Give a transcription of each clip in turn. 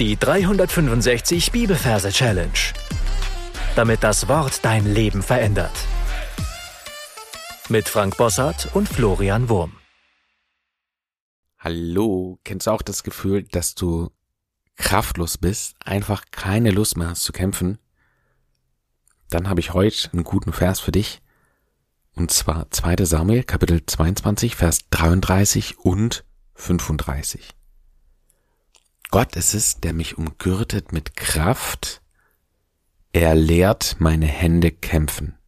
Die 365 Bibelverse Challenge. Damit das Wort dein Leben verändert. Mit Frank Bossart und Florian Wurm. Hallo, kennst du auch das Gefühl, dass du kraftlos bist, einfach keine Lust mehr hast zu kämpfen? Dann habe ich heute einen guten Vers für dich. Und zwar 2. Samuel, Kapitel 22, Vers 33 und 35. Gott ist es, der mich umgürtet mit Kraft. Er lehrt meine Hände kämpfen.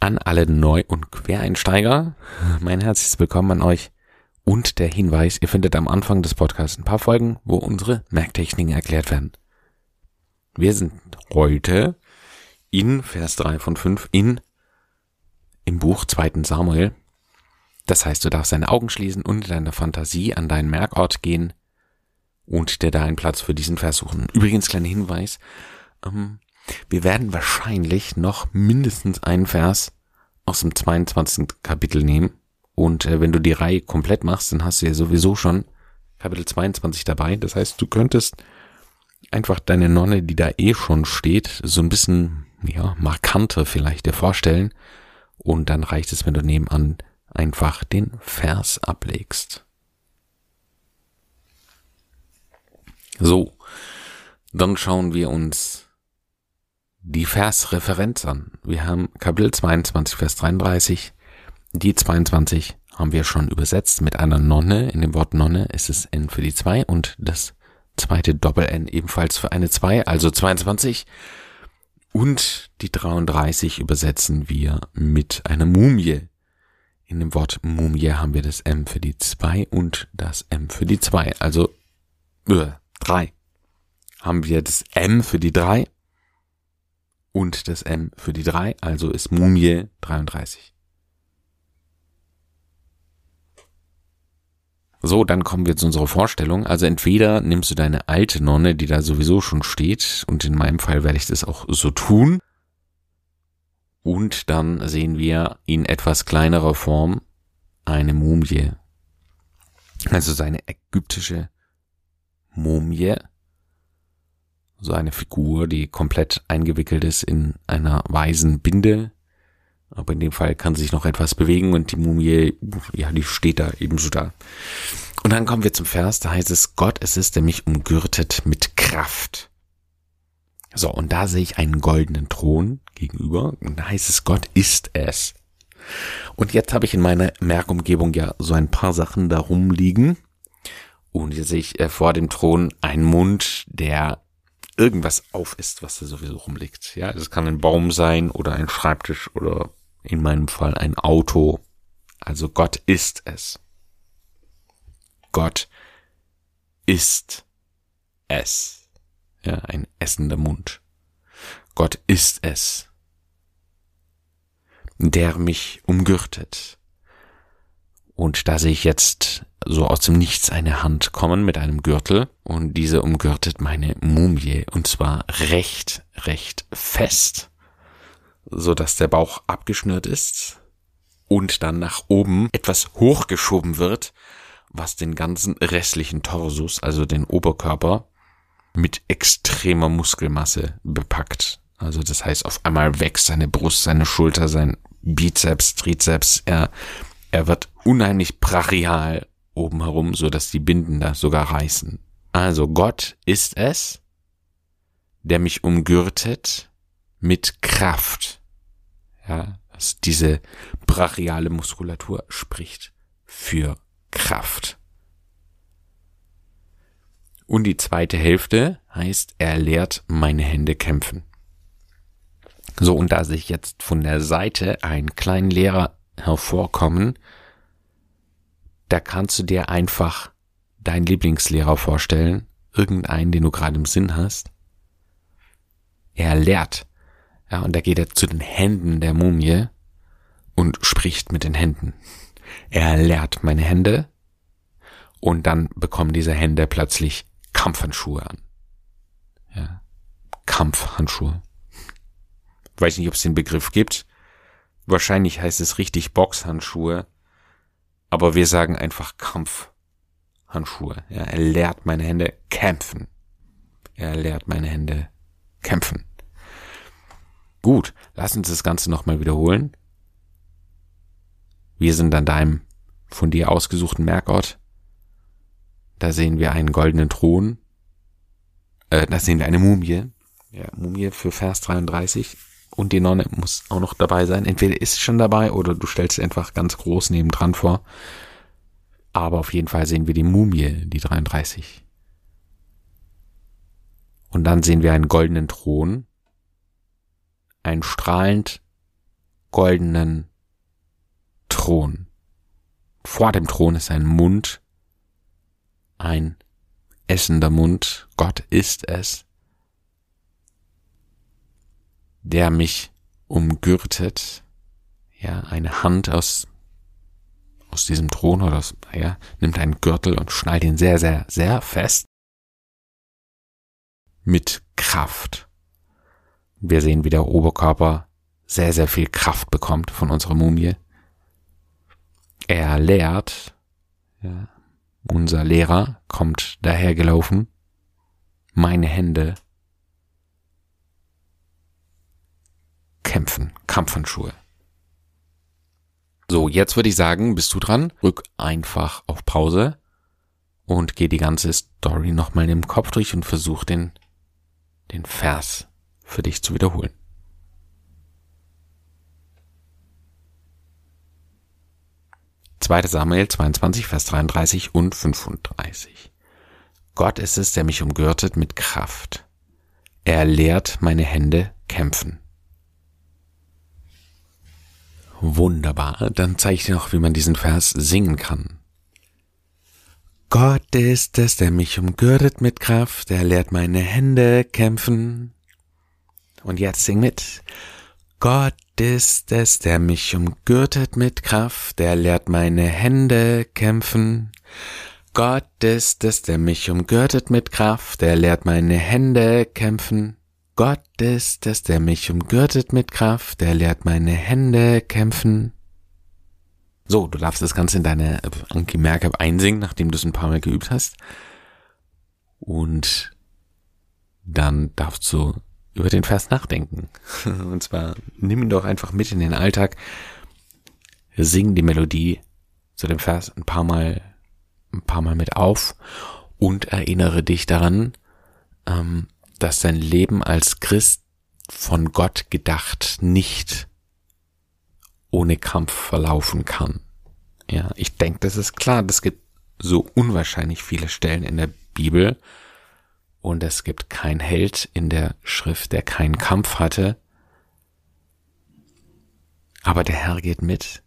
An alle Neu- und Quereinsteiger, mein herzliches Willkommen an euch und der Hinweis, ihr findet am Anfang des Podcasts ein paar Folgen, wo unsere Merktechniken erklärt werden. Wir sind heute in Vers 3 von 5 in im Buch 2. Samuel das heißt, du darfst deine Augen schließen und in deiner Fantasie an deinen Merkort gehen und dir da einen Platz für diesen Vers suchen. Übrigens, kleiner Hinweis, ähm, wir werden wahrscheinlich noch mindestens einen Vers aus dem 22. Kapitel nehmen. Und äh, wenn du die Reihe komplett machst, dann hast du ja sowieso schon Kapitel 22 dabei. Das heißt, du könntest einfach deine Nonne, die da eh schon steht, so ein bisschen, ja, markanter vielleicht dir vorstellen. Und dann reicht es, wenn du nebenan einfach den Vers ablegst. So, dann schauen wir uns die Versreferenz an. Wir haben Kapitel 22, Vers 33. Die 22 haben wir schon übersetzt mit einer Nonne. In dem Wort Nonne ist es N für die 2 und das zweite Doppel-N ebenfalls für eine 2, also 22. Und die 33 übersetzen wir mit einer Mumie. In dem Wort Mumie haben wir das M für die 2 und das M für die 2. Also äh, 3. Haben wir das M für die 3 und das M für die 3, also ist Mumie 33. So, dann kommen wir zu unserer Vorstellung. Also entweder nimmst du deine alte Nonne, die da sowieso schon steht, und in meinem Fall werde ich das auch so tun, und dann sehen wir in etwas kleinerer Form eine Mumie. Also seine ägyptische Mumie. So eine Figur, die komplett eingewickelt ist in einer weißen Binde. Aber in dem Fall kann sich noch etwas bewegen und die Mumie, ja, die steht da ebenso da. Und dann kommen wir zum Vers, da heißt es, Gott es ist, der mich umgürtet mit Kraft. So, und da sehe ich einen goldenen Thron gegenüber und da heißt es, Gott ist es. Und jetzt habe ich in meiner Merkumgebung ja so ein paar Sachen da rumliegen. Und hier sehe ich äh, vor dem Thron einen Mund, der irgendwas auf ist, was da sowieso rumliegt. Ja, das kann ein Baum sein oder ein Schreibtisch oder in meinem Fall ein Auto. Also Gott ist es. Gott ist es ja, ein essender Mund. Gott ist es, der mich umgürtet. Und da sehe ich jetzt so aus dem Nichts eine Hand kommen mit einem Gürtel und diese umgürtet meine Mumie und zwar recht, recht fest, so dass der Bauch abgeschnürt ist und dann nach oben etwas hochgeschoben wird, was den ganzen restlichen Torsus, also den Oberkörper, mit extremer Muskelmasse bepackt. Also das heißt, auf einmal wächst seine Brust, seine Schulter, sein Bizeps, Trizeps. Er, er wird unheimlich brachial oben herum, so dass die Binden da sogar reißen. Also Gott ist es, der mich umgürtet mit Kraft. Ja, also diese brachiale Muskulatur spricht für Kraft. Und die zweite Hälfte heißt, er lehrt meine Hände kämpfen. So, und da sich jetzt von der Seite einen kleinen Lehrer hervorkommen, da kannst du dir einfach deinen Lieblingslehrer vorstellen, irgendeinen, den du gerade im Sinn hast. Er lehrt. Ja, und da geht er zu den Händen der Mumie und spricht mit den Händen. Er lehrt meine Hände und dann bekommen diese Hände plötzlich Kampfhandschuhe an. Ja. Kampfhandschuhe. Weiß nicht, ob es den Begriff gibt. Wahrscheinlich heißt es richtig Boxhandschuhe. Aber wir sagen einfach Kampfhandschuhe. Ja, er lehrt meine Hände kämpfen. Er lehrt meine Hände kämpfen. Gut, lass uns das Ganze nochmal wiederholen. Wir sind an deinem von dir ausgesuchten Merkort. Da sehen wir einen goldenen Thron. Äh, da sehen wir eine Mumie. Ja, Mumie für Vers 33. Und die Nonne muss auch noch dabei sein. Entweder ist schon dabei oder du stellst sie einfach ganz groß nebendran vor. Aber auf jeden Fall sehen wir die Mumie, die 33. Und dann sehen wir einen goldenen Thron. Einen strahlend goldenen Thron. Vor dem Thron ist ein Mund, ein essender Mund, Gott ist es, der mich umgürtet, ja, eine Hand aus, aus diesem Thron oder aus, ja, nimmt einen Gürtel und schnallt ihn sehr, sehr, sehr fest mit Kraft. Wir sehen, wie der Oberkörper sehr, sehr viel Kraft bekommt von unserer Mumie. Er lehrt, ja, unser Lehrer kommt dahergelaufen, meine Hände kämpfen, Kampfhandschuhe. So, jetzt würde ich sagen, bist du dran, rück einfach auf Pause und geh die ganze Story nochmal im Kopf durch und versuch den, den Vers für dich zu wiederholen. 2. Samuel 22, Vers 33 und 35. Gott ist es, der mich umgürtet mit Kraft. Er lehrt meine Hände kämpfen. Wunderbar, dann zeige ich dir noch, wie man diesen Vers singen kann. Gott ist es, der mich umgürtet mit Kraft, er lehrt meine Hände kämpfen. Und jetzt sing mit. Gott ist es, der mich umgürtet mit Kraft, der lehrt meine Hände kämpfen. Gott ist es, der mich umgürtet mit Kraft, der lehrt meine Hände kämpfen. Gott ist es, der mich umgürtet mit Kraft, der lehrt meine Hände kämpfen. So, du darfst das Ganze in deine Anki Merkab einsingen, nachdem du es ein paar Mal geübt hast. Und dann darfst du über den Vers nachdenken. Und zwar nimm ihn doch einfach mit in den Alltag, sing die Melodie zu dem Vers ein paar Mal, ein paar Mal mit auf und erinnere dich daran, ähm, dass dein Leben als Christ von Gott gedacht nicht ohne Kampf verlaufen kann. Ja, ich denke, das ist klar. Es gibt so unwahrscheinlich viele Stellen in der Bibel, und es gibt kein Held in der Schrift, der keinen Kampf hatte. Aber der Herr geht mit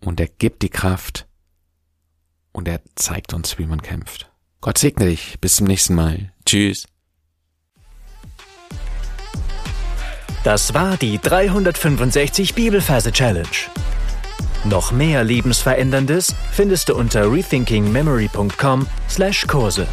und er gibt die Kraft und er zeigt uns, wie man kämpft. Gott segne dich. Bis zum nächsten Mal. Tschüss. Das war die 365 Bibelferse Challenge. Noch mehr Lebensveränderndes findest du unter rethinkingmemory.com/Kurse.